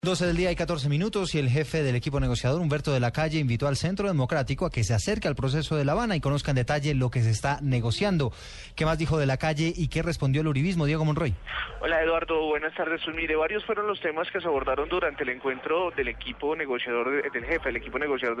12 del día y 14 minutos y el jefe del equipo negociador, Humberto de la Calle, invitó al Centro Democrático a que se acerque al proceso de La Habana y conozca en detalle lo que se está negociando. ¿Qué más dijo de la Calle y qué respondió el uribismo, Diego Monroy? Hola Eduardo, buenas tardes. Pues mire, varios fueron los temas que se abordaron durante el encuentro del equipo negociador, del jefe, el equipo negociador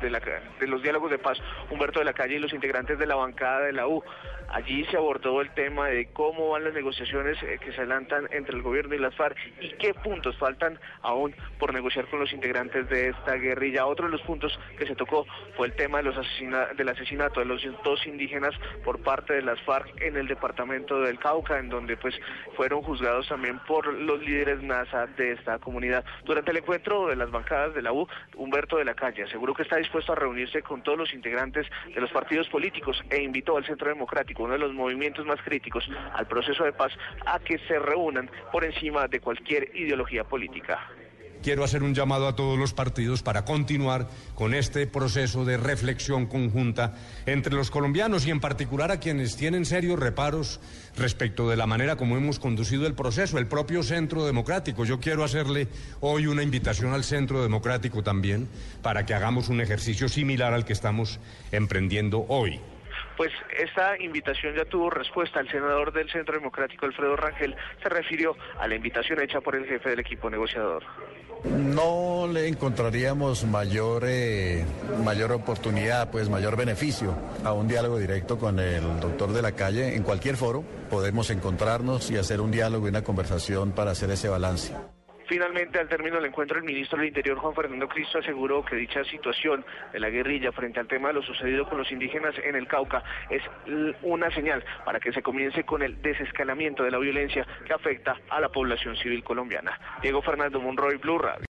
de, la, de los diálogos de paz, Humberto de la Calle y los integrantes de la bancada de la U. Allí se abordó el tema de cómo van las negociaciones eh, que se adelantan entre el gobierno y las FARC y qué puntos faltan aún por negociar con los integrantes de esta guerrilla. Otro de los puntos que se tocó fue el tema de los del asesinato de los dos indígenas por parte de las FARC en el departamento del Cauca, en donde pues fueron juzgados también por los líderes NASA de esta comunidad. Durante el encuentro de las bancadas de la U, Humberto de la Calle aseguró que está dispuesto a reunirse con todos los integrantes de los partidos políticos e invitó al Centro Democrático uno de los movimientos más críticos al proceso de paz, a que se reúnan por encima de cualquier ideología política. Quiero hacer un llamado a todos los partidos para continuar con este proceso de reflexión conjunta entre los colombianos y en particular a quienes tienen serios reparos respecto de la manera como hemos conducido el proceso, el propio Centro Democrático. Yo quiero hacerle hoy una invitación al Centro Democrático también para que hagamos un ejercicio similar al que estamos emprendiendo hoy pues esta invitación ya tuvo respuesta. El senador del Centro Democrático, Alfredo Rangel, se refirió a la invitación hecha por el jefe del equipo negociador. No le encontraríamos mayor, eh, mayor oportunidad, pues mayor beneficio a un diálogo directo con el doctor de la calle. En cualquier foro podemos encontrarnos y hacer un diálogo y una conversación para hacer ese balance. Finalmente, al término del encuentro, el ministro del Interior, Juan Fernando Cristo, aseguró que dicha situación de la guerrilla frente al tema de lo sucedido con los indígenas en el Cauca es una señal para que se comience con el desescalamiento de la violencia que afecta a la población civil colombiana. Diego Fernando Monroy, Blue Radio.